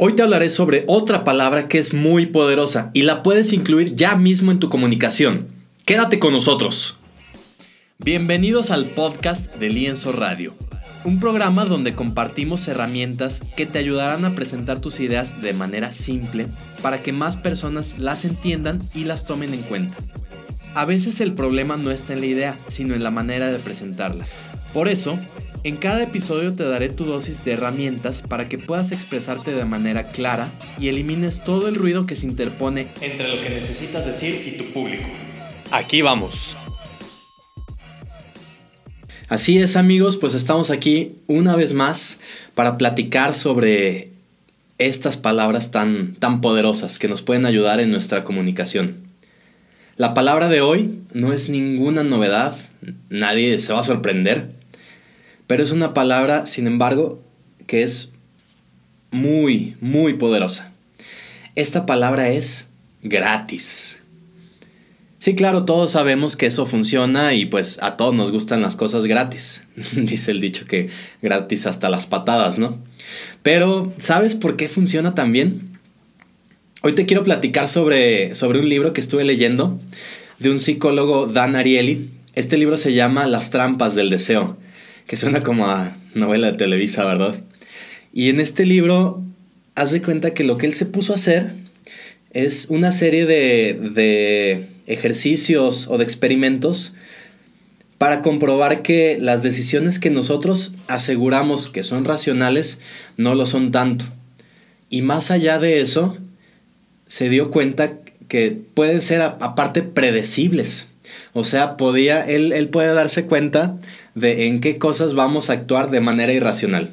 Hoy te hablaré sobre otra palabra que es muy poderosa y la puedes incluir ya mismo en tu comunicación. Quédate con nosotros. Bienvenidos al podcast de Lienzo Radio, un programa donde compartimos herramientas que te ayudarán a presentar tus ideas de manera simple para que más personas las entiendan y las tomen en cuenta. A veces el problema no está en la idea, sino en la manera de presentarla. Por eso, en cada episodio te daré tu dosis de herramientas para que puedas expresarte de manera clara y elimines todo el ruido que se interpone entre lo que necesitas decir y tu público. Aquí vamos. Así es amigos, pues estamos aquí una vez más para platicar sobre estas palabras tan, tan poderosas que nos pueden ayudar en nuestra comunicación. La palabra de hoy no es ninguna novedad, nadie se va a sorprender pero es una palabra, sin embargo, que es muy, muy poderosa. Esta palabra es gratis. Sí, claro, todos sabemos que eso funciona y pues a todos nos gustan las cosas gratis. Dice el dicho que gratis hasta las patadas, ¿no? Pero, ¿sabes por qué funciona tan bien? Hoy te quiero platicar sobre, sobre un libro que estuve leyendo de un psicólogo, Dan Ariely. Este libro se llama Las trampas del deseo que suena como a novela de Televisa, ¿verdad? Y en este libro, haz de cuenta que lo que él se puso a hacer es una serie de, de ejercicios o de experimentos para comprobar que las decisiones que nosotros aseguramos que son racionales no lo son tanto. Y más allá de eso, se dio cuenta que pueden ser aparte predecibles. O sea, podía, él, él puede darse cuenta de en qué cosas vamos a actuar de manera irracional.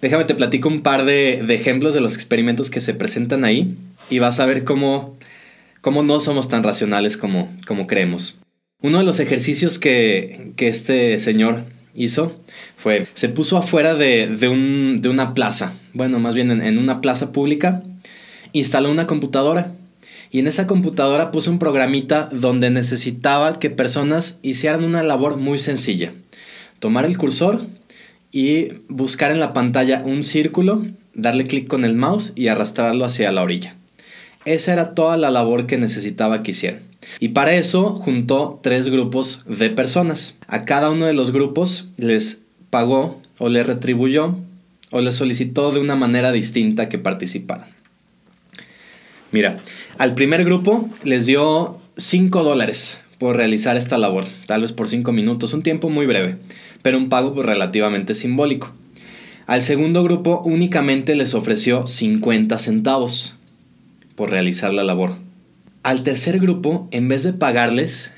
Déjame te platico un par de, ejemplos de los experimentos que se presentan ahí y vas a ver cómo, cómo no somos tan racionales como, como creemos. Uno de los ejercicios que, este señor hizo fue, se puso afuera de, una plaza, bueno, más bien en, en una plaza pública, instaló una computadora y en esa computadora puso un programita donde necesitaba que personas hicieran una labor muy sencilla tomar el cursor y buscar en la pantalla un círculo, darle clic con el mouse y arrastrarlo hacia la orilla. Esa era toda la labor que necesitaba que hicieran. Y para eso juntó tres grupos de personas. A cada uno de los grupos les pagó o les retribuyó o les solicitó de una manera distinta que participaran. Mira, al primer grupo les dio 5 dólares por realizar esta labor, tal vez por 5 minutos, un tiempo muy breve pero un pago pues, relativamente simbólico. Al segundo grupo únicamente les ofreció 50 centavos por realizar la labor. Al tercer grupo, en vez de pagarles,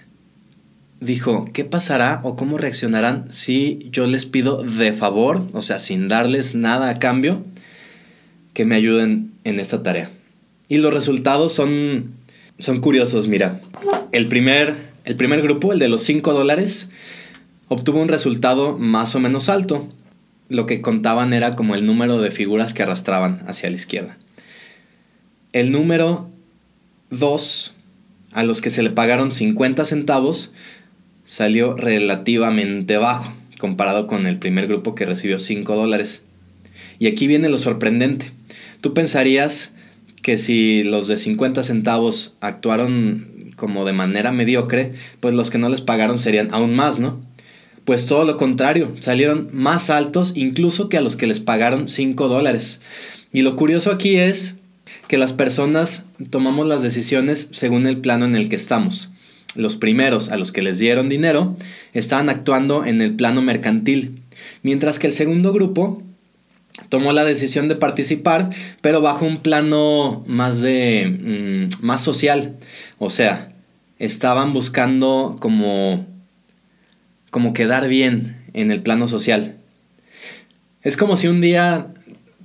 dijo, ¿qué pasará o cómo reaccionarán si yo les pido de favor, o sea, sin darles nada a cambio, que me ayuden en esta tarea? Y los resultados son, son curiosos, mira. El primer, el primer grupo, el de los 5 dólares, obtuvo un resultado más o menos alto. Lo que contaban era como el número de figuras que arrastraban hacia la izquierda. El número 2, a los que se le pagaron 50 centavos, salió relativamente bajo comparado con el primer grupo que recibió 5 dólares. Y aquí viene lo sorprendente. Tú pensarías que si los de 50 centavos actuaron como de manera mediocre, pues los que no les pagaron serían aún más, ¿no? Pues todo lo contrario, salieron más altos incluso que a los que les pagaron 5 dólares. Y lo curioso aquí es que las personas tomamos las decisiones según el plano en el que estamos. Los primeros, a los que les dieron dinero, estaban actuando en el plano mercantil, mientras que el segundo grupo tomó la decisión de participar, pero bajo un plano más de mm, más social, o sea, estaban buscando como como quedar bien en el plano social. Es como si un día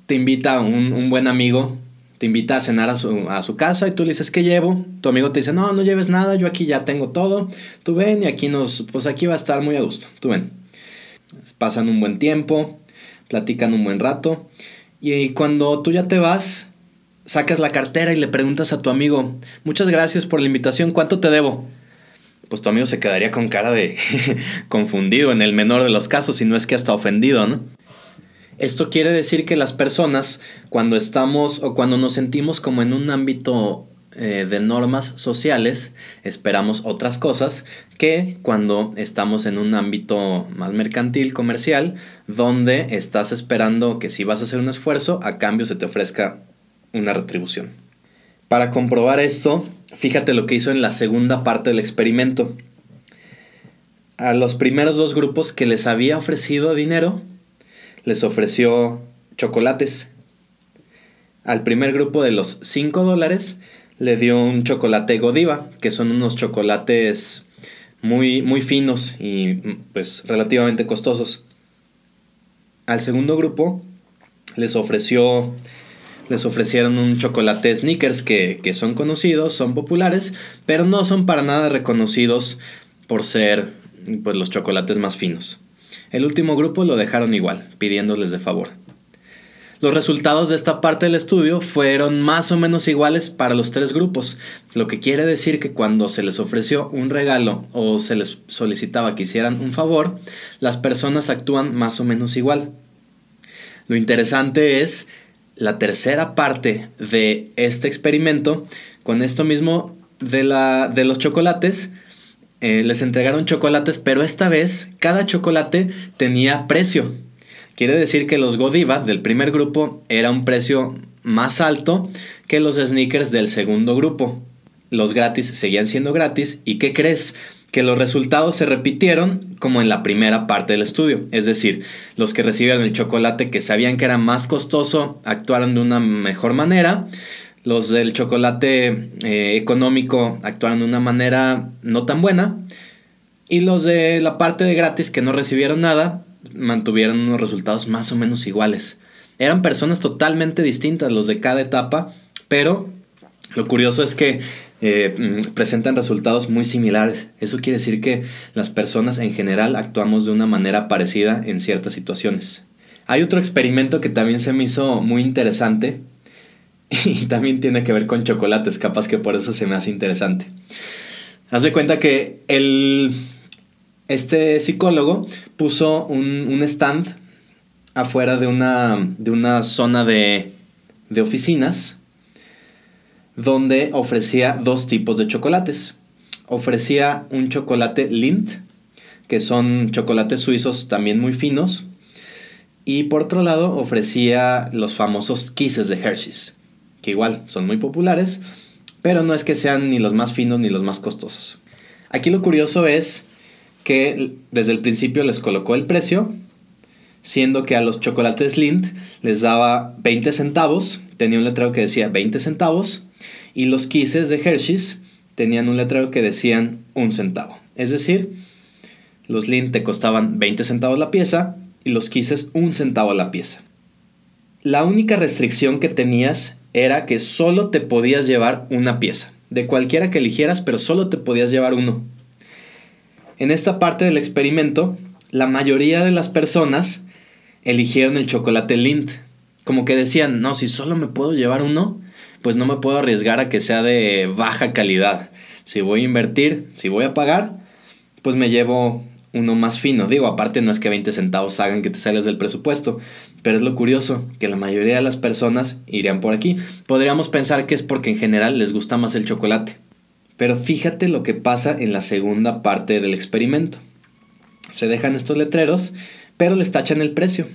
te invita un, un buen amigo, te invita a cenar a su, a su, casa y tú le dices, ¿qué llevo? Tu amigo te dice, no, no lleves nada, yo aquí ya tengo todo, tú ven y aquí nos, pues aquí va a estar muy a gusto, tú ven. Pasan un buen tiempo, platican un buen rato y cuando tú ya te vas, sacas la cartera y le preguntas a tu amigo, muchas gracias por la invitación, ¿cuánto te debo? pues tu amigo se quedaría con cara de confundido en el menor de los casos, si no es que hasta ofendido, ¿no? Esto quiere decir que las personas, cuando estamos o cuando nos sentimos como en un ámbito eh, de normas sociales, esperamos otras cosas que cuando estamos en un ámbito más mercantil, comercial, donde estás esperando que si vas a hacer un esfuerzo, a cambio se te ofrezca una retribución. Para comprobar esto, fíjate lo que hizo en la segunda parte del experimento. A los primeros dos grupos que les había ofrecido dinero, les ofreció chocolates. Al primer grupo de los 5 dólares le dio un chocolate Godiva, que son unos chocolates muy, muy finos y pues relativamente costosos. Al segundo grupo les ofreció les ofrecieron un chocolate Snickers que, que, son conocidos, son populares, pero no son para nada reconocidos por ser pues, los chocolates más finos. El último grupo lo dejaron igual, pidiéndoles de favor. Los resultados de esta parte del estudio fueron más o menos iguales para los tres grupos, lo que quiere decir que cuando se les ofreció un regalo o se les solicitaba que hicieran un favor, las personas actúan más o menos igual. Lo interesante es la tercera parte de este experimento, con esto mismo de, la, de los chocolates, eh, les entregaron chocolates, pero esta vez cada chocolate tenía precio. Quiere decir que los Godiva del primer grupo era un precio más alto que los sneakers del segundo grupo. Los gratis seguían siendo gratis y ¿qué crees? Que los resultados se repitieron como en la primera parte del estudio. Es decir, los que recibieron el chocolate que sabían que era más costoso actuaron de una mejor manera. Los del chocolate eh, económico actuaron de una manera no tan buena. Y los de la parte de gratis que no recibieron nada mantuvieron unos resultados más o menos iguales. Eran personas totalmente distintas los de cada etapa, pero lo curioso es que eh, mm, presentan resultados muy similares. Eso quiere decir que las personas en general actuamos de una manera parecida en ciertas situaciones. Hay otro experimento que también se me hizo muy interesante y también tiene que ver con chocolates, capaz que por eso se me hace interesante. Haz de cuenta que el, este psicólogo puso un, stand afuera de una, de una zona de, de oficinas donde ofrecía dos tipos de chocolates. Ofrecía un chocolate Lindt, que son chocolates suizos también muy finos, y por otro lado ofrecía los famosos Kisses de Hershey's, que igual son muy populares, pero no es que sean ni los más finos ni los más costosos. Aquí lo curioso es que desde el principio les colocó el precio, siendo que a los chocolates Lindt les daba 20 centavos, tenía un letrero que decía 20 centavos, y los Kisses de Hershey's tenían un letrero que decían un centavo. Es decir, los Lindt te costaban 20 centavos la pieza y los Kisses un centavo la pieza. La única restricción que tenías era que solo te podías llevar una pieza, de cualquiera que eligieras, pero solo te podías llevar uno. En esta parte del experimento, la mayoría de las personas eligieron el chocolate Lindt. Como que decían, no, si solo me puedo llevar uno, pues no me puedo arriesgar a que sea de baja calidad. Si voy a invertir, si voy a pagar, pues me llevo uno más fino. Digo, aparte no es que 20 centavos hagan que te sales del presupuesto, pero es lo curioso, que la mayoría de las personas irían por aquí. Podríamos pensar que es porque en general les gusta más el chocolate. Pero fíjate lo que pasa en la segunda parte del experimento. Se dejan estos letreros, pero les tachan el precio.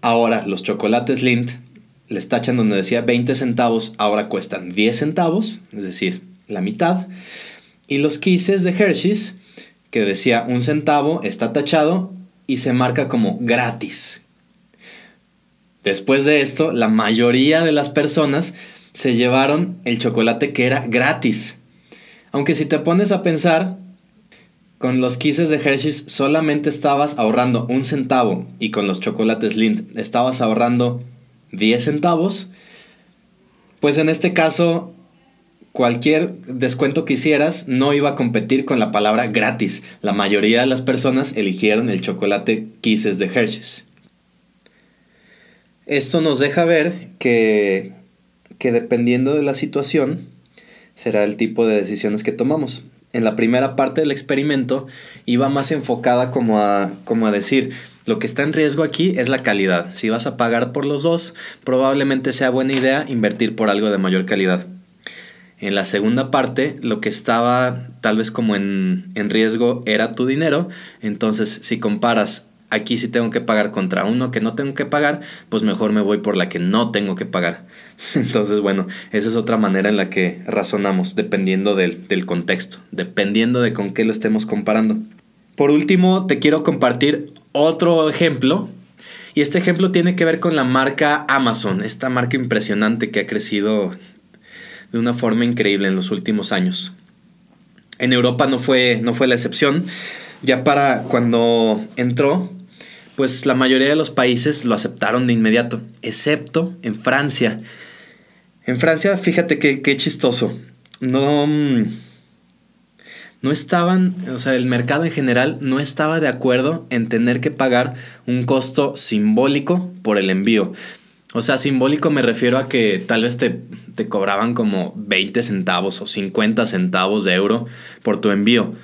Ahora los chocolates Lindt les tachan donde decía 20 centavos, ahora cuestan 10 centavos, es decir, la mitad. Y los Kisses de Hershey's, que decía un centavo, está tachado y se marca como gratis. Después de esto, la mayoría de las personas se llevaron el chocolate que era gratis. Aunque si te pones a pensar, con los Kisses de Hershey's solamente estabas ahorrando un centavo y con los chocolates Lindt estabas ahorrando 10 centavos, pues en este caso cualquier descuento que hicieras no iba a competir con la palabra gratis. La mayoría de las personas eligieron el chocolate Kisses de Hershey's. Esto nos deja ver que, que dependiendo de la situación, será el tipo de decisiones que tomamos. en la primera parte del experimento iba más enfocada como a, como a decir, lo que está en riesgo aquí es la calidad. Si vas a pagar por los dos, probablemente sea buena idea invertir por algo de mayor calidad. En la segunda parte, lo que estaba tal vez como en, en riesgo era tu dinero. Entonces, si comparas aquí sí tengo que pagar contra uno que no tengo que pagar, pues mejor me voy por la que no tengo que pagar. Entonces, bueno, esa es otra manera en la que razonamos, dependiendo del, del, contexto, dependiendo de con qué lo estemos comparando. Por último, te quiero compartir otro ejemplo. Y este ejemplo tiene que ver con la marca Amazon, esta marca impresionante que ha crecido de una forma increíble en los últimos años. En Europa no fue, no fue la excepción. Ya para cuando entró, pues la mayoría de los países lo aceptaron de inmediato, excepto en Francia. En Francia, fíjate qué chistoso. No, mm, no estaban, o sea, el mercado en general no estaba de acuerdo en tener que pagar un costo simbólico por el envío. O sea, simbólico me refiero a que tal vez te, te cobraban como 20 centavos o 50 centavos de euro por tu envío.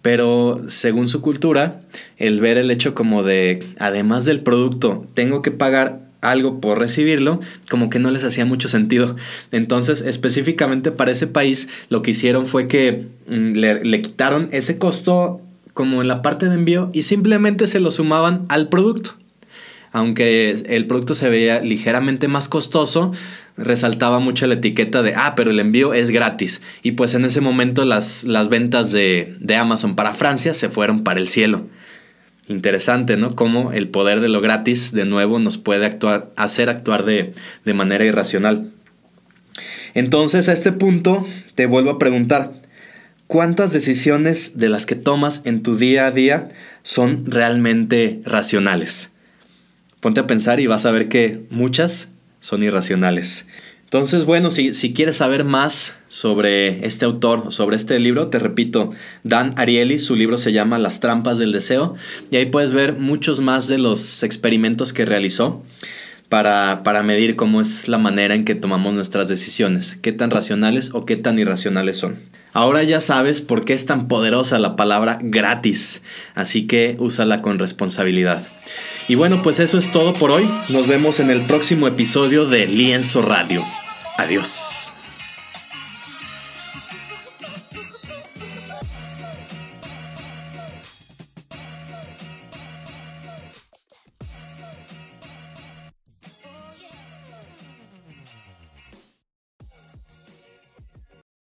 Pero según su cultura, el ver el hecho como de, además del producto, tengo que pagar algo por recibirlo, como que no les hacía mucho sentido. Entonces, específicamente para ese país, lo que hicieron fue que mm, le, le, quitaron ese costo como en la parte de envío y simplemente se lo sumaban al producto aunque el producto se veía ligeramente más costoso, resaltaba mucho la etiqueta de, ah, pero el envío es gratis. Y pues en ese momento las, las ventas de, de Amazon para Francia se fueron para el cielo. Interesante, ¿no? Cómo el poder de lo gratis de nuevo nos puede actuar, hacer actuar de, de manera irracional. Entonces a este punto te vuelvo a preguntar, ¿cuántas decisiones de las que tomas en tu día a día son realmente racionales? Ponte a pensar y vas a ver que muchas son irracionales. Entonces, bueno, si, si quieres saber más sobre este autor, sobre este libro, te repito, Dan Ariely, su libro se llama Las trampas del deseo, y ahí puedes ver muchos más de los experimentos que realizó para, para medir cómo es la manera en que tomamos nuestras decisiones, qué tan racionales o qué tan irracionales son. Ahora ya sabes por qué es tan poderosa la palabra gratis, así que úsala con responsabilidad. Y bueno, pues eso es todo por hoy. Nos vemos en el próximo episodio de Lienzo Radio. Adiós.